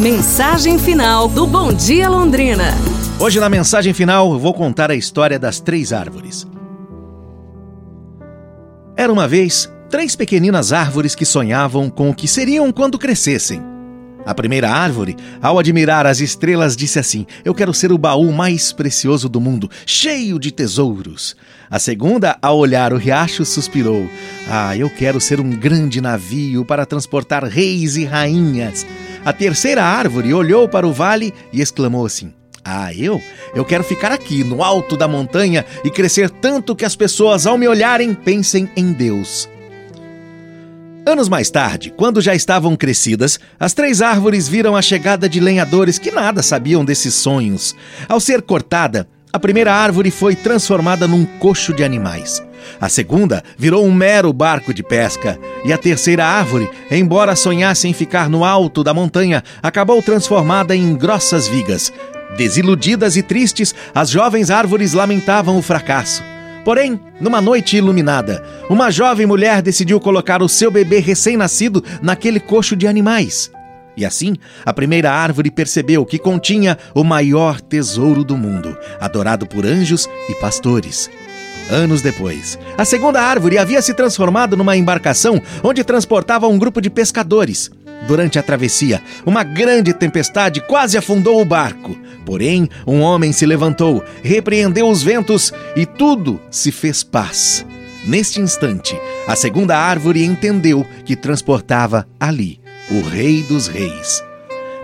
Mensagem final do Bom Dia Londrina. Hoje, na mensagem final, eu vou contar a história das três árvores. Era uma vez três pequeninas árvores que sonhavam com o que seriam quando crescessem. A primeira árvore, ao admirar as estrelas, disse assim: Eu quero ser o baú mais precioso do mundo, cheio de tesouros. A segunda, ao olhar o riacho, suspirou: Ah, eu quero ser um grande navio para transportar reis e rainhas. A terceira árvore olhou para o vale e exclamou assim: Ah, eu? Eu quero ficar aqui, no alto da montanha, e crescer tanto que as pessoas, ao me olharem, pensem em Deus. Anos mais tarde, quando já estavam crescidas, as três árvores viram a chegada de lenhadores que nada sabiam desses sonhos. Ao ser cortada, a primeira árvore foi transformada num coxo de animais. A segunda virou um mero barco de pesca. E a terceira árvore, embora sonhasse em ficar no alto da montanha, acabou transformada em grossas vigas. Desiludidas e tristes, as jovens árvores lamentavam o fracasso. Porém, numa noite iluminada, uma jovem mulher decidiu colocar o seu bebê recém-nascido naquele coxo de animais. E assim, a primeira árvore percebeu que continha o maior tesouro do mundo, adorado por anjos e pastores. Anos depois, a segunda árvore havia se transformado numa embarcação onde transportava um grupo de pescadores. Durante a travessia, uma grande tempestade quase afundou o barco. Porém, um homem se levantou, repreendeu os ventos e tudo se fez paz. Neste instante, a segunda árvore entendeu que transportava ali o Rei dos Reis.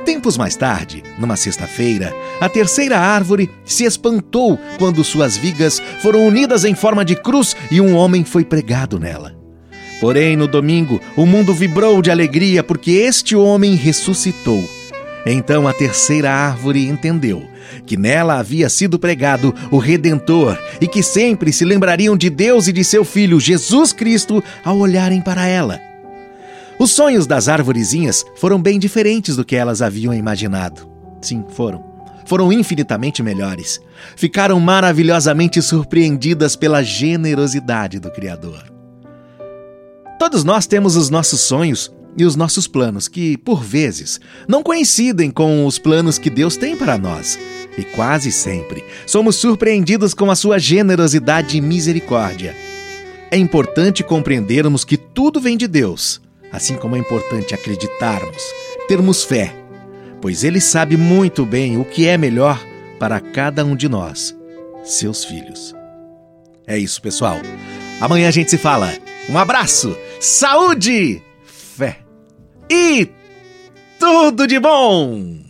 Tempos mais tarde, numa sexta-feira, a terceira árvore se espantou quando suas vigas foram unidas em forma de cruz e um homem foi pregado nela. Porém, no domingo, o mundo vibrou de alegria porque este homem ressuscitou. Então a terceira árvore entendeu que nela havia sido pregado o Redentor e que sempre se lembrariam de Deus e de seu Filho Jesus Cristo ao olharem para ela. Os sonhos das árvorezinhas foram bem diferentes do que elas haviam imaginado. Sim, foram. Foram infinitamente melhores. Ficaram maravilhosamente surpreendidas pela generosidade do Criador. Todos nós temos os nossos sonhos e os nossos planos, que, por vezes, não coincidem com os planos que Deus tem para nós. E quase sempre somos surpreendidos com a sua generosidade e misericórdia. É importante compreendermos que tudo vem de Deus assim como é importante acreditarmos, termos fé, pois Ele sabe muito bem o que é melhor para cada um de nós, seus filhos. É isso, pessoal. Amanhã a gente se fala. Um abraço, saúde, fé e tudo de bom!